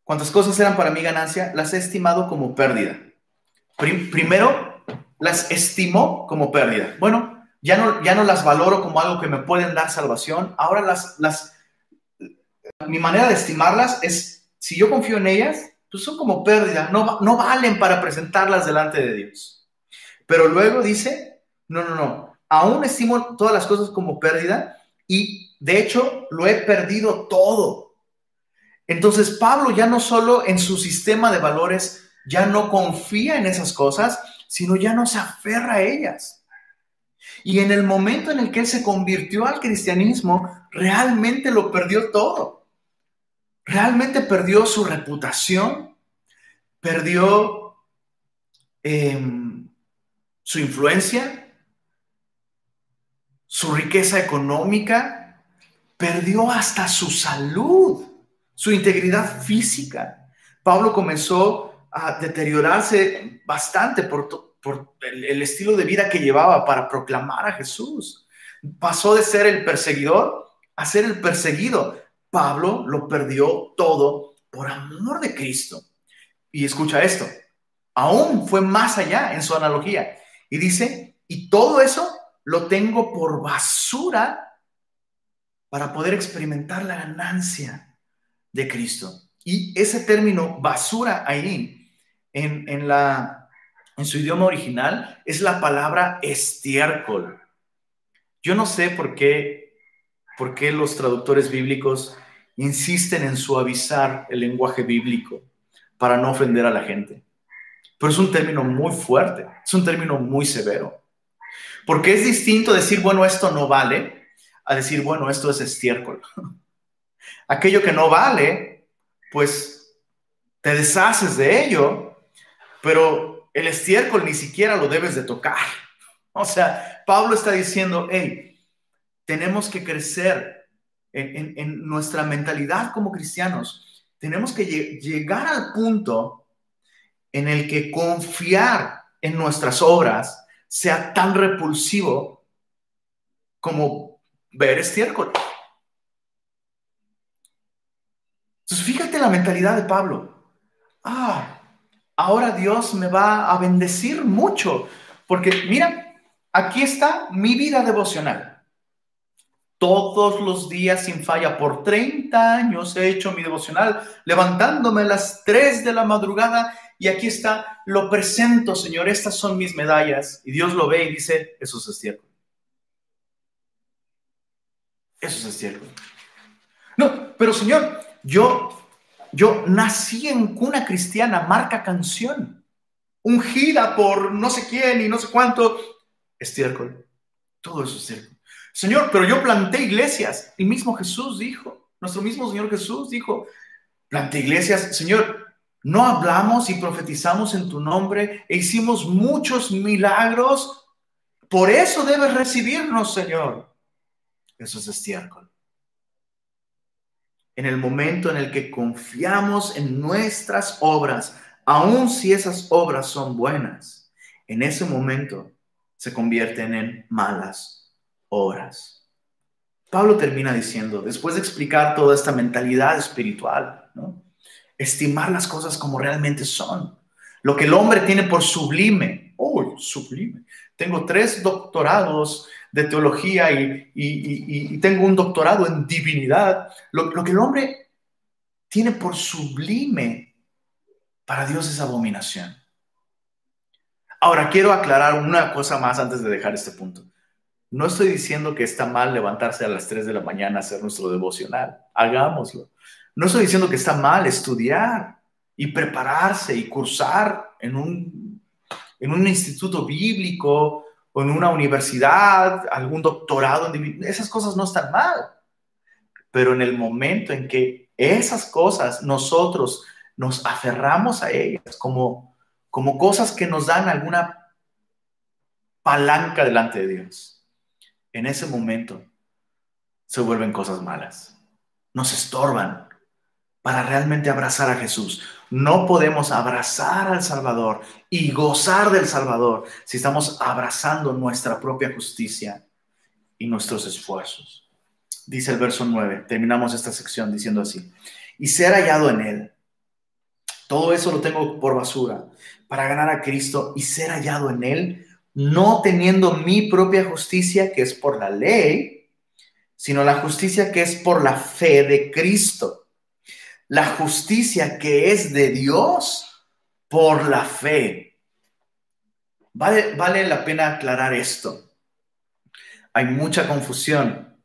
A: cuantas cosas eran para mi ganancia, las he estimado como pérdida. primero, las estimó como pérdida. Bueno, ya no, ya no las valoro como algo que me pueden dar salvación. Ahora las, las, mi manera de estimarlas es, si yo confío en ellas, pues son como pérdida, no, no valen para presentarlas delante de Dios. Pero luego dice, no, no, no, aún estimo todas las cosas como pérdida y de hecho lo he perdido todo entonces Pablo ya no solo en su sistema de valores ya no confía en esas cosas, sino ya no se aferra a ellas. Y en el momento en el que él se convirtió al cristianismo, realmente lo perdió todo. Realmente perdió su reputación, perdió em, su influencia, su riqueza económica, perdió hasta su salud su integridad física. Pablo comenzó a deteriorarse bastante por, el, estilo de vida que llevaba para proclamar a Jesús. Pasó de ser el perseguidor a ser el perseguido. Pablo lo perdió todo por amor de Cristo. Y escucha esto, aún fue más allá en su analogía. Y dice, y todo eso lo tengo por basura para poder experimentar la ganancia de Cristo. Y ese término basura ahí, en, la, en su idioma original, es la palabra estiércol. Yo no sé por qué, por qué los traductores bíblicos insisten en suavizar el lenguaje bíblico para no ofender a la gente. Pero es un término muy fuerte, es un término muy severo. Porque es distinto decir, bueno, esto no vale, a decir, bueno, esto es estiércol. Aquello que no vale, pues te deshaces de ello, pero el estiércol ni siquiera lo debes de tocar. O sea, Pablo está diciendo, hey, tenemos que crecer en, nuestra mentalidad como cristianos. Tenemos que llegar al punto en el que confiar en nuestras obras sea tan repulsivo como ver estiércol. Entonces, fíjate la mentalidad de Pablo. Ah, ahora Dios me va a bendecir mucho, porque mira, aquí está mi vida devocional. Todos los días sin falla, por 30 años he hecho mi devocional, levantándome a las 3 de la madrugada y aquí está, lo presento, Señor, estas son mis medallas. Y Dios lo ve y dice, eso es cierto. Eso es cierto. No, pero Señor, yo, yo nací en cuna cristiana, marca canción, ungida por no sé quién y no sé cuánto. Estiércol. Todo eso es cierto. Señor, pero yo planté iglesias. El mismo Jesús dijo, nuestro mismo Señor Jesús dijo, planté iglesias. Señor, no hablamos y profetizamos en tu nombre e hicimos muchos milagros. Por eso debes recibirnos, Señor. Eso es estiércol. En el momento en el que confiamos en nuestras obras, aun si esas obras son buenas, en ese momento se convierten en malas obras. Pablo termina diciendo, después de explicar toda esta mentalidad espiritual, estimar las cosas como realmente son. Lo que el hombre tiene por sublime, oh, sublime. Tengo tres doctorados de teología y, tengo un doctorado en divinidad. Lo, lo que el hombre tiene por sublime, para Dios es abominación. Ahora, quiero aclarar una cosa más antes de dejar este punto. No estoy diciendo que está mal levantarse a las 3 de la mañana a hacer nuestro devocional. Hagámoslo. No estoy diciendo que está mal estudiar y prepararse y cursar en un, en un instituto bíblico o en una universidad, algún doctorado. Esas cosas no están mal. Pero en el momento en que esas cosas nosotros nos aferramos a ellas como, como cosas que nos dan alguna palanca delante de Dios, en ese momento se vuelven cosas malas. Nos estorban, para realmente abrazar a Jesús. No podemos abrazar al Salvador y gozar del Salvador si estamos abrazando nuestra propia justicia y nuestros esfuerzos. Dice el verso 9, terminamos esta sección diciendo así, y ser hallado en Él. Todo eso lo tengo por basura para ganar a Cristo y ser hallado en Él, no teniendo mi propia justicia que es por la ley, sino la justicia que es por la fe de Cristo la justicia que es de Dios por la fe. Vale, vale la pena aclarar esto. Hay mucha confusión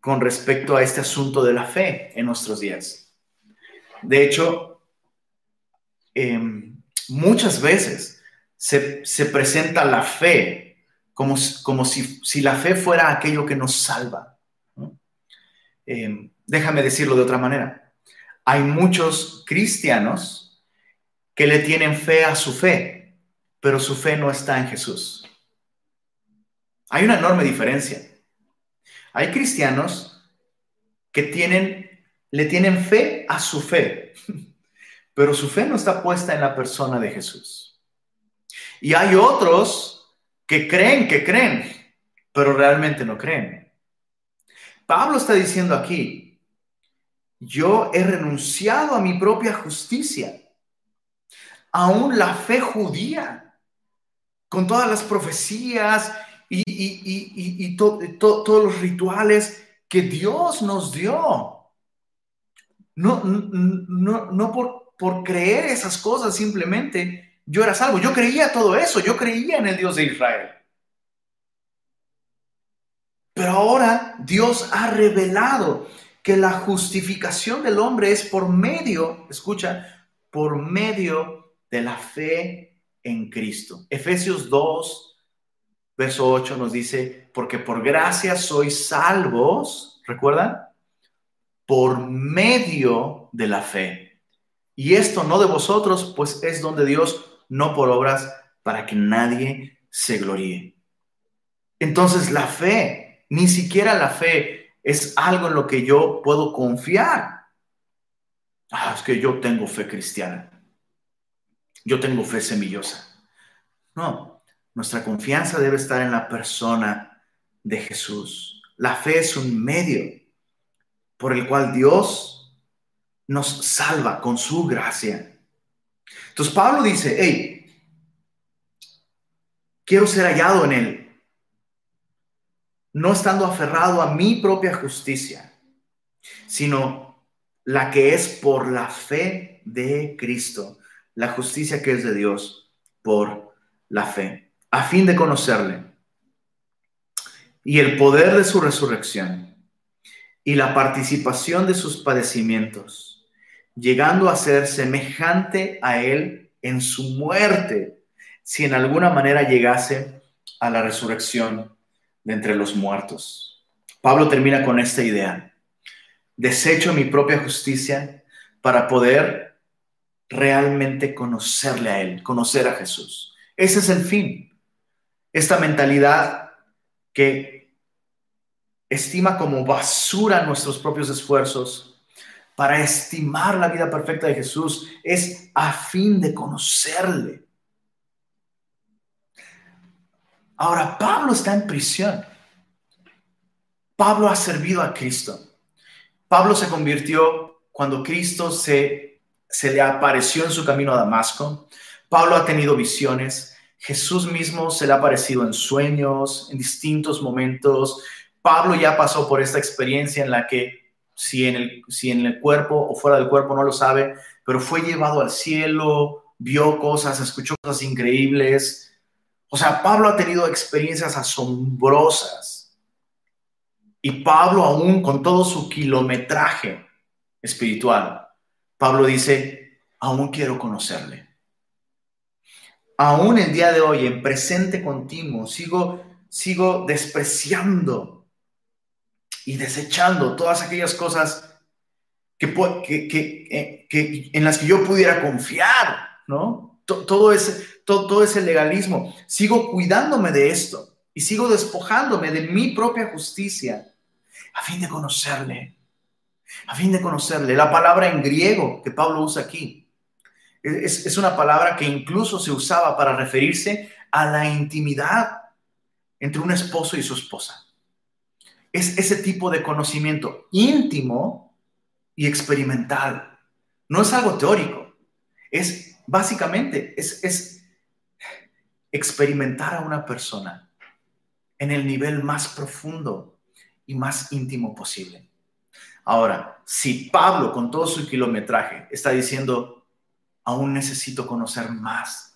A: con respecto a este asunto de la fe en nuestros días. De hecho, em, muchas veces se, presenta la fe como, como si, si, la fe fuera aquello que nos salva. Em, déjame decirlo de otra manera hay muchos cristianos que le tienen fe a su fe, pero su fe no está en Jesús. Hay una enorme diferencia. Hay cristianos que tienen, le tienen fe a su fe, pero su fe no está puesta en la persona de Jesús. Y hay otros que creen que creen, pero realmente no creen. Pablo está diciendo aquí, yo he renunciado a mi propia justicia, aún la fe judía, con todas las profecías y, todos los rituales que Dios nos dio. No, no, no por, por creer esas cosas simplemente yo era salvo. Yo creía todo eso, yo creía en el Dios de Israel. Pero ahora Dios ha revelado que la justificación del hombre es por medio, escucha, por medio de la fe en Cristo. Efesios 2, verso 8 nos dice, porque por gracia sois salvos, ¿recuerdan? Por medio de la fe. Y esto no de vosotros, pues es donde Dios, no por obras, para que nadie se gloríe. Entonces la fe, ni siquiera la fe es algo en lo que yo puedo confiar. Ah, es que yo tengo fe cristiana. Yo tengo fe semillosa. No, nuestra confianza debe estar en la persona de Jesús. La fe es un medio por el cual Dios nos salva con su gracia. Entonces Pablo dice, hey, quiero ser hallado en él no estando aferrado a mi propia justicia, sino la que es por la fe de Cristo, la justicia que es de Dios por la fe, a fin de conocerle. Y el poder de su resurrección y la participación de sus padecimientos, llegando a ser semejante a él en su muerte, si en alguna manera llegase a la resurrección de entre los muertos. Pablo termina con esta idea. Desecho mi propia justicia para poder realmente conocerle a Él, conocer a Jesús. Ese es el fin. Esta mentalidad que estima como basura nuestros propios esfuerzos para estimar la vida perfecta de Jesús es a fin de conocerle. Ahora, Pablo está en prisión. Pablo ha servido a Cristo. Pablo se convirtió cuando Cristo se, se le apareció en su camino a Damasco. Pablo ha tenido visiones. Jesús mismo se le ha aparecido en sueños, en distintos momentos. Pablo ya pasó por esta experiencia en la que, si en el, si en el cuerpo o fuera del cuerpo no lo sabe, pero fue llevado al cielo, vio cosas, escuchó cosas increíbles. O sea, Pablo ha tenido experiencias asombrosas. Y Pablo, aún con todo su kilometraje espiritual, Pablo dice, aún quiero conocerle. Aún el día de hoy, en presente continuo, sigo, sigo despreciando y desechando todas aquellas cosas que, eh, que, en las que yo pudiera confiar, ¿no? Todo ese, todo, todo ese legalismo. Sigo cuidándome de esto y sigo despojándome de mi propia justicia a fin de conocerle, a fin de conocerle. La palabra en griego que Pablo usa aquí es, es una palabra que incluso se usaba para referirse a la intimidad entre un esposo y su esposa. Es ese tipo de conocimiento íntimo y experimental. No es algo teórico. Es básicamente, es, experimentar a una persona en el nivel más profundo y más íntimo posible. Ahora, si Pablo con todo su kilometraje está diciendo, aún necesito conocer más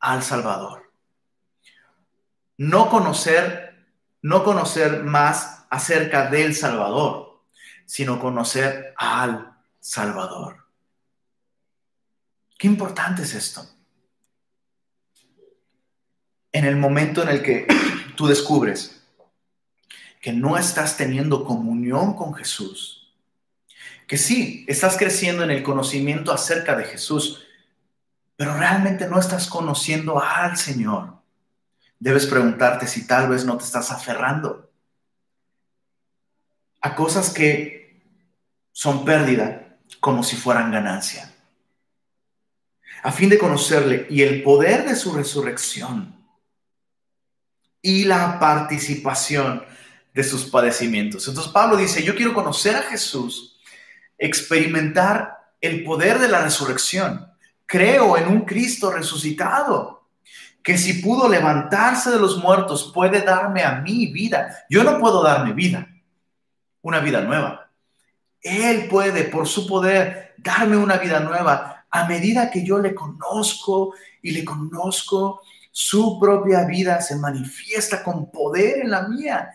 A: al Salvador, no conocer, no conocer más acerca del Salvador, sino conocer al Salvador. Qué importante es esto. En el momento en el que tú descubres que no estás teniendo comunión con Jesús, que sí, estás creciendo en el conocimiento acerca de Jesús, pero realmente no estás conociendo al Señor. Debes preguntarte si tal vez no te estás aferrando a cosas que son pérdida como si fueran ganancia. A fin de conocerle y el poder de su resurrección y la participación de sus padecimientos. Entonces Pablo dice, yo quiero conocer a Jesús, experimentar el poder de la resurrección. Creo en un Cristo resucitado, que si pudo levantarse de los muertos, puede darme a mí vida. Yo no puedo darme vida, una vida nueva. Él puede, por su poder, darme una vida nueva a medida que yo le conozco y le conozco. Su propia vida se manifiesta con poder en la mía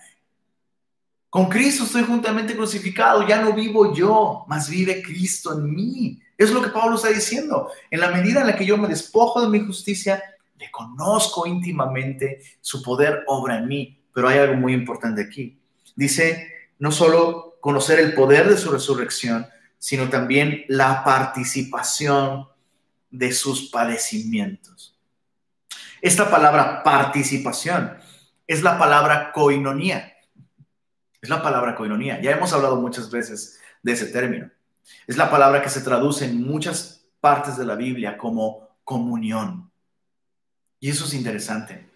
A: con Cristo estoy juntamente crucificado, ya no vivo yo, mas vive Cristo en mí. Es lo que Pablo está diciendo. En la medida en la que yo me despojo de mi justicia, le conozco íntimamente, su poder obra en mí. Pero hay algo muy importante aquí. Dice, no solo conocer el poder de su resurrección, sino también la participación de sus padecimientos. Esta palabra participación es la palabra coinonía es la palabra coinonía. Ya hemos hablado muchas veces de ese término. Es la palabra que se traduce en muchas partes de la Biblia como comunión. Y eso es interesante,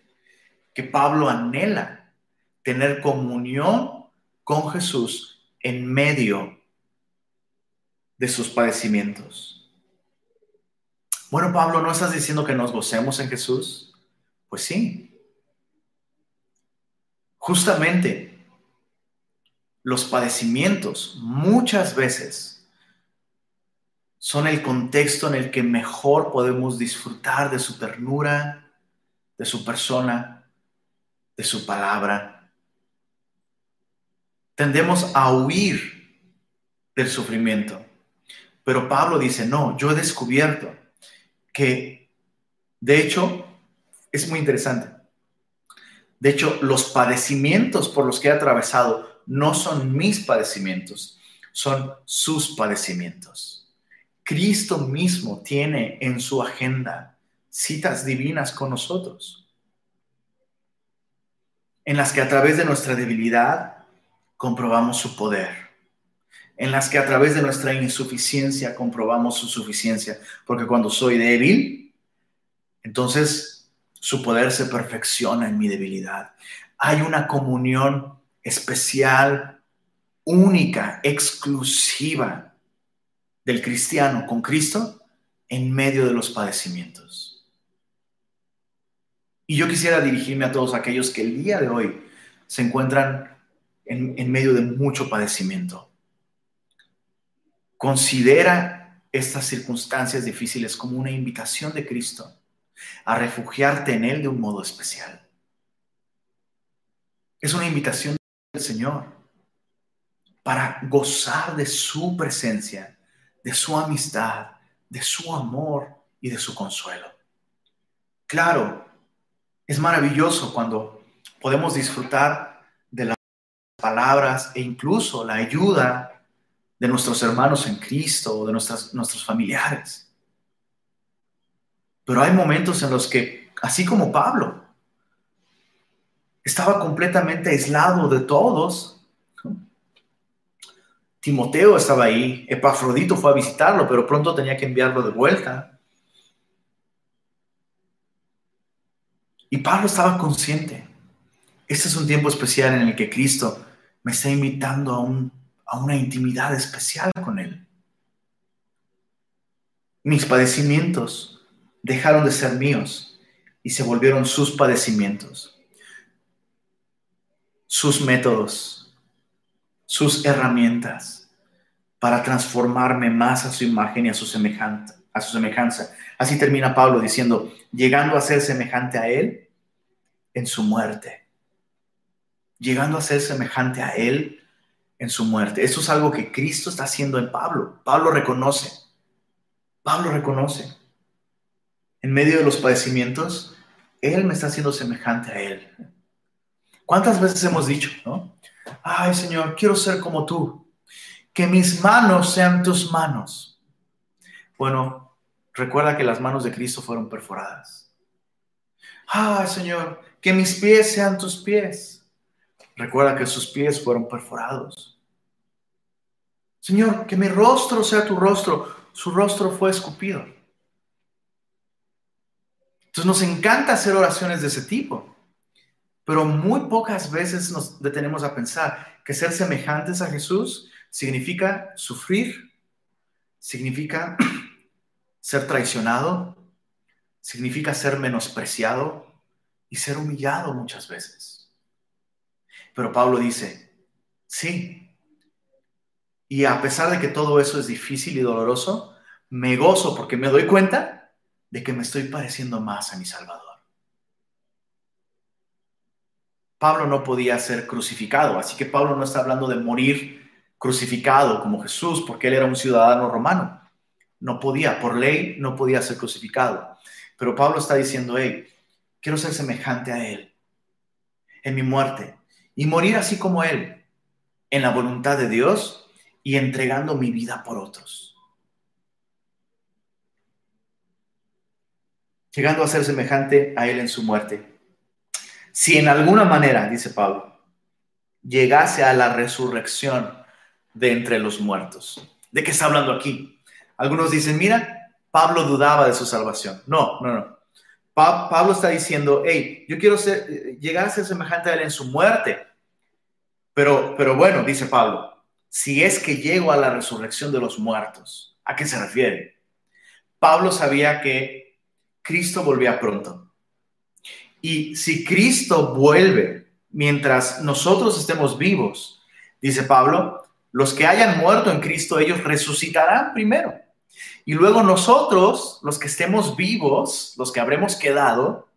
A: que Pablo anhela tener comunión con Jesús en medio de sus padecimientos. Bueno, Pablo, ¿no estás diciendo que nos gocemos en Jesús? Pues sí. Justamente los padecimientos muchas veces son el contexto en el que mejor podemos disfrutar de su ternura, de su persona, de su palabra. Tendemos a huir del sufrimiento. Pero Pablo dice, no, yo he descubierto que, de hecho, es muy interesante. De hecho, los padecimientos por los que he atravesado no son mis padecimientos, son sus padecimientos. Cristo mismo tiene en su agenda citas divinas con nosotros, en las que a través de nuestra debilidad comprobamos su poder, en las que a través de nuestra insuficiencia comprobamos su suficiencia, porque cuando soy débil, entonces su poder se perfecciona en mi debilidad. Hay una comunión especial, única, exclusiva del cristiano con Cristo en medio de los padecimientos. Y yo quisiera dirigirme a todos aquellos que el día de hoy se encuentran en, medio de mucho padecimiento. Considera estas circunstancias difíciles como una invitación de Cristo a refugiarte en Él de un modo especial. Es una invitación del Señor para gozar de su presencia, de su amistad, de su amor y de su consuelo. Claro, es maravilloso cuando podemos disfrutar de las palabras e incluso la ayuda de nuestros hermanos en Cristo o de nuestras, nuestros familiares. Pero hay momentos en los que, así como Pablo, estaba completamente aislado de todos. Timoteo estaba ahí, Epafrodito fue a visitarlo, pero pronto tenía que enviarlo de vuelta. Y Pablo estaba consciente. Este es un tiempo especial en el que Cristo me está invitando a, a una intimidad especial con Él. Mis padecimientos dejaron de ser míos y se volvieron sus padecimientos sus métodos, sus herramientas para transformarme más a su imagen y a su, semejanza. Así termina Pablo diciendo, llegando a ser semejante a Él en su muerte. Llegando a ser semejante a Él en su muerte. Eso es algo que Cristo está haciendo en Pablo. Pablo reconoce. Pablo reconoce. En medio de los padecimientos, Él me está haciendo semejante a Él. ¿Cuántas veces hemos dicho, no? Ay, Señor, quiero ser como tú. Que mis manos sean tus manos. Bueno, recuerda que las manos de Cristo fueron perforadas. Ay, Señor, que mis pies sean tus pies. Recuerda que sus pies fueron perforados. Señor, que mi rostro sea tu rostro. Su rostro fue escupido. Entonces nos encanta hacer oraciones de ese tipo. Pero muy pocas veces nos detenemos a pensar que ser semejantes a Jesús significa sufrir, significa ser traicionado, significa ser menospreciado y ser humillado muchas veces. Pero Pablo dice, sí. Y a pesar de que todo eso es difícil y doloroso, me gozo porque me doy cuenta de que me estoy pareciendo más a mi Salvador. Pablo no podía ser crucificado, así que Pablo no está hablando de morir crucificado como Jesús, porque él era un ciudadano romano. No podía, por ley, no podía ser crucificado. Pero Pablo está diciendo, hey, quiero ser semejante a él en mi muerte y morir así como él, en la voluntad de Dios y entregando mi vida por otros. Llegando a ser semejante a él en su muerte. Si en alguna manera, dice Pablo, llegase a la resurrección de entre los muertos. ¿De qué está hablando aquí? Algunos dicen, mira, Pablo dudaba de su salvación. No, no, no. Pablo está diciendo, hey, yo quiero ser, llegar a ser semejante a él en su muerte. Pero, pero bueno, dice Pablo, si es que llego a la resurrección de los muertos, ¿a qué se refiere? Pablo sabía que Cristo volvía pronto. Y si Cristo vuelve mientras nosotros estemos vivos, dice Pablo, los que hayan muerto en Cristo, ellos resucitarán primero. Y luego nosotros, los que estemos vivos, los que habremos quedado,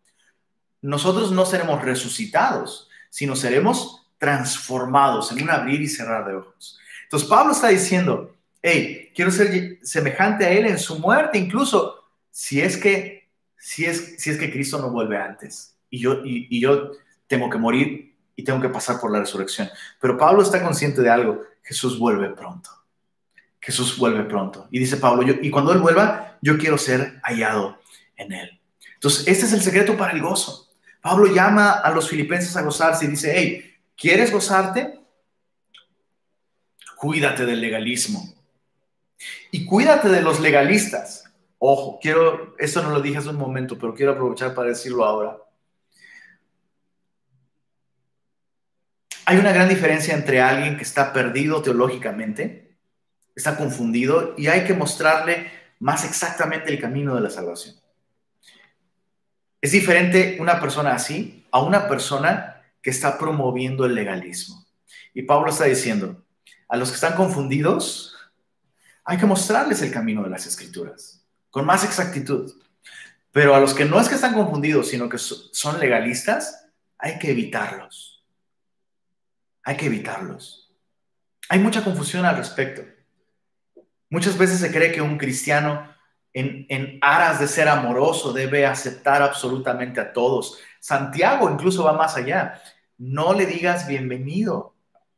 A: nosotros no seremos resucitados, sino seremos transformados en un abrir y cerrar de ojos. Entonces Pablo está diciendo, hey, quiero ser semejante a él en su muerte, incluso si es que, si es, si es que Cristo no vuelve antes y yo, y, yo tengo que morir y tengo que pasar por la resurrección. Pero Pablo está consciente de algo, Jesús vuelve pronto. Jesús vuelve pronto. Y dice Pablo, yo, y cuando Él vuelva, yo quiero ser hallado en Él. Entonces, este es el secreto para el gozo. Pablo llama a los filipenses a gozarse y dice, hey, ¿quieres gozarte? Cuídate del legalismo. Y cuídate de los legalistas. Ojo, quiero, esto no lo dije hace un momento, pero quiero aprovechar para decirlo ahora. Hay una gran diferencia entre alguien que está perdido teológicamente, está confundido, y hay que mostrarle más exactamente el camino de la salvación. Es diferente una persona así a una persona que está promoviendo el legalismo. Y Pablo está diciendo, a los que están confundidos, hay que mostrarles el camino de las escrituras con más exactitud. Pero a los que no es que están confundidos, sino que son legalistas, hay que evitarlos hay que evitarlos. Hay mucha confusión al respecto. Muchas veces se cree que un cristiano en, en, aras de ser amoroso debe aceptar absolutamente a todos. Santiago incluso va más allá. No le digas bienvenido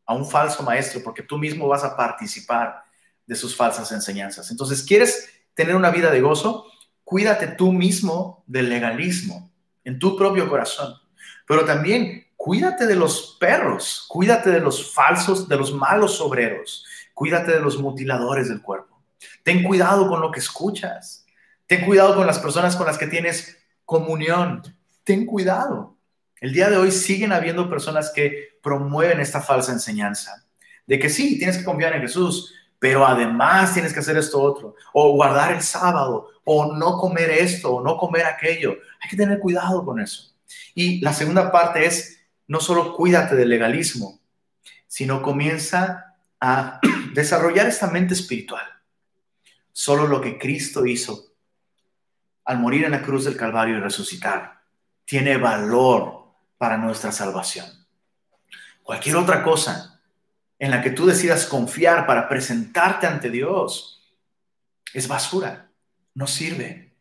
A: a un falso maestro porque tú mismo vas a participar de sus falsas enseñanzas. Entonces, ¿quieres tener una vida de gozo? Cuídate tú mismo del legalismo en tu propio corazón. Pero también cuídate de los perros, cuídate de los falsos, de los malos obreros, cuídate de los mutiladores del cuerpo. Ten cuidado con lo que escuchas. Ten cuidado con las personas con las que tienes comunión. Ten cuidado. El día de hoy siguen habiendo personas que promueven esta falsa enseñanza de que sí, tienes que confiar en Jesús, pero además tienes que hacer esto otro, o guardar el sábado, o no comer esto, o no comer aquello. Hay que tener cuidado con eso. Y la segunda parte es no solo cuídate del legalismo, sino comienza a desarrollar esta mente espiritual. Solo lo que Cristo hizo al morir en la cruz del Calvario y resucitar tiene valor para nuestra salvación. Cualquier otra cosa en la que tú decidas confiar para presentarte ante Dios es basura, no sirve.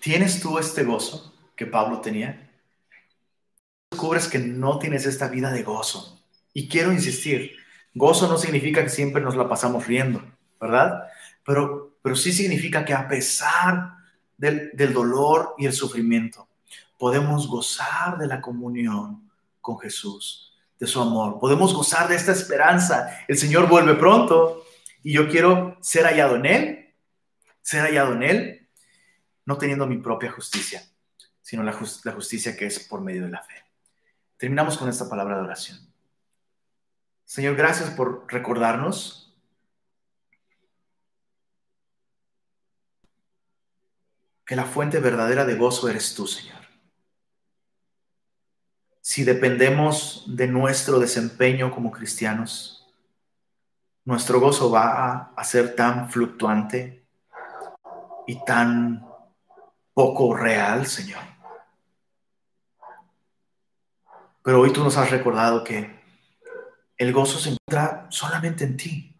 A: ¿Tienes tú este gozo que Pablo tenía? Descubres que no tienes esta vida de gozo. Y quiero insistir, gozo no significa que siempre nos la pasamos riendo, ¿verdad? Pero, pero sí significa que a pesar del, dolor y el sufrimiento, podemos gozar de la comunión con Jesús, de su amor. Podemos gozar de esta esperanza. El Señor vuelve pronto y yo quiero ser hallado en Él, ser hallado en Él no teniendo mi propia justicia, sino la, justicia que es por medio de la fe. Terminamos con esta palabra de oración. Señor, gracias por recordarnos que la fuente verdadera de gozo eres tú, Señor. Si dependemos de nuestro desempeño como cristianos, nuestro gozo va a ser tan fluctuante y tan poco real, Señor. Pero hoy tú nos has recordado que el gozo se encuentra solamente en ti,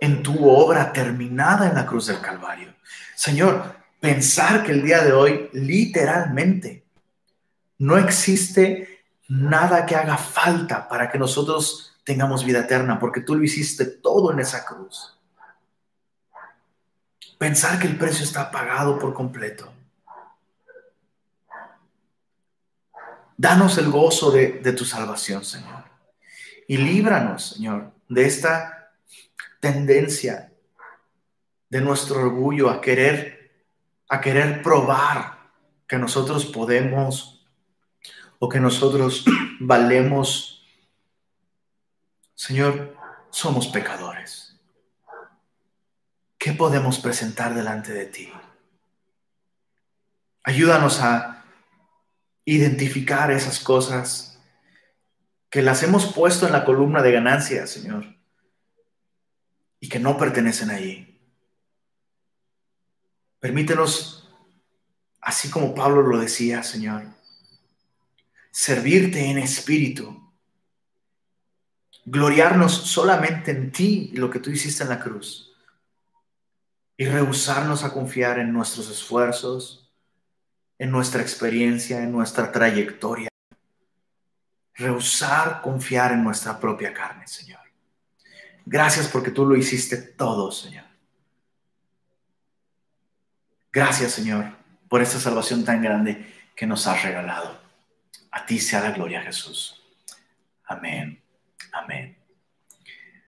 A: en tu obra terminada en la cruz del Calvario. Señor, pensar que el día de hoy literalmente no existe nada que haga falta para que nosotros tengamos vida eterna, porque tú lo hiciste todo en esa cruz. Pensar que el precio está pagado por completo. Danos el gozo de, tu salvación, Señor. Y líbranos, Señor, de esta tendencia de nuestro orgullo a querer, a querer probar que nosotros podemos o que nosotros valemos. Señor, somos pecadores. ¿qué podemos presentar delante de ti? Ayúdanos a identificar esas cosas que las hemos puesto en la columna de ganancias, Señor, y que no pertenecen allí. Permítenos, así como Pablo lo decía, Señor, servirte en espíritu, gloriarnos solamente en ti y lo que tú hiciste en la cruz y rehusarnos a confiar en nuestros esfuerzos, en nuestra experiencia, en nuestra trayectoria. rehusar confiar en nuestra propia carne, Señor. Gracias porque tú lo hiciste todo, Señor. Gracias, Señor, por esta salvación tan grande que nos has regalado. A ti sea la gloria, Jesús. Amén.